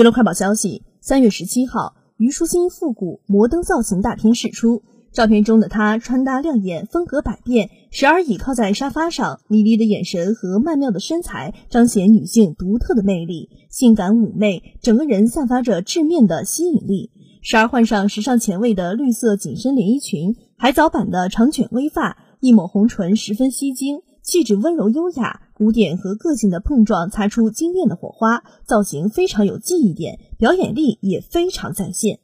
娱乐快报消息：三月十七号，虞书欣复古摩登造型大片释出。照片中的她穿搭亮眼，风格百变，时而倚靠在沙发上，迷离的眼神和曼妙的身材彰显女性独特的魅力，性感妩媚，整个人散发着致命的吸引力。时而换上时尚前卫的绿色紧身连衣裙，海藻版的长卷微发，一抹红唇十分吸睛。气质温柔优雅，古典和个性的碰撞擦出惊艳的火花，造型非常有记忆点，表演力也非常在线。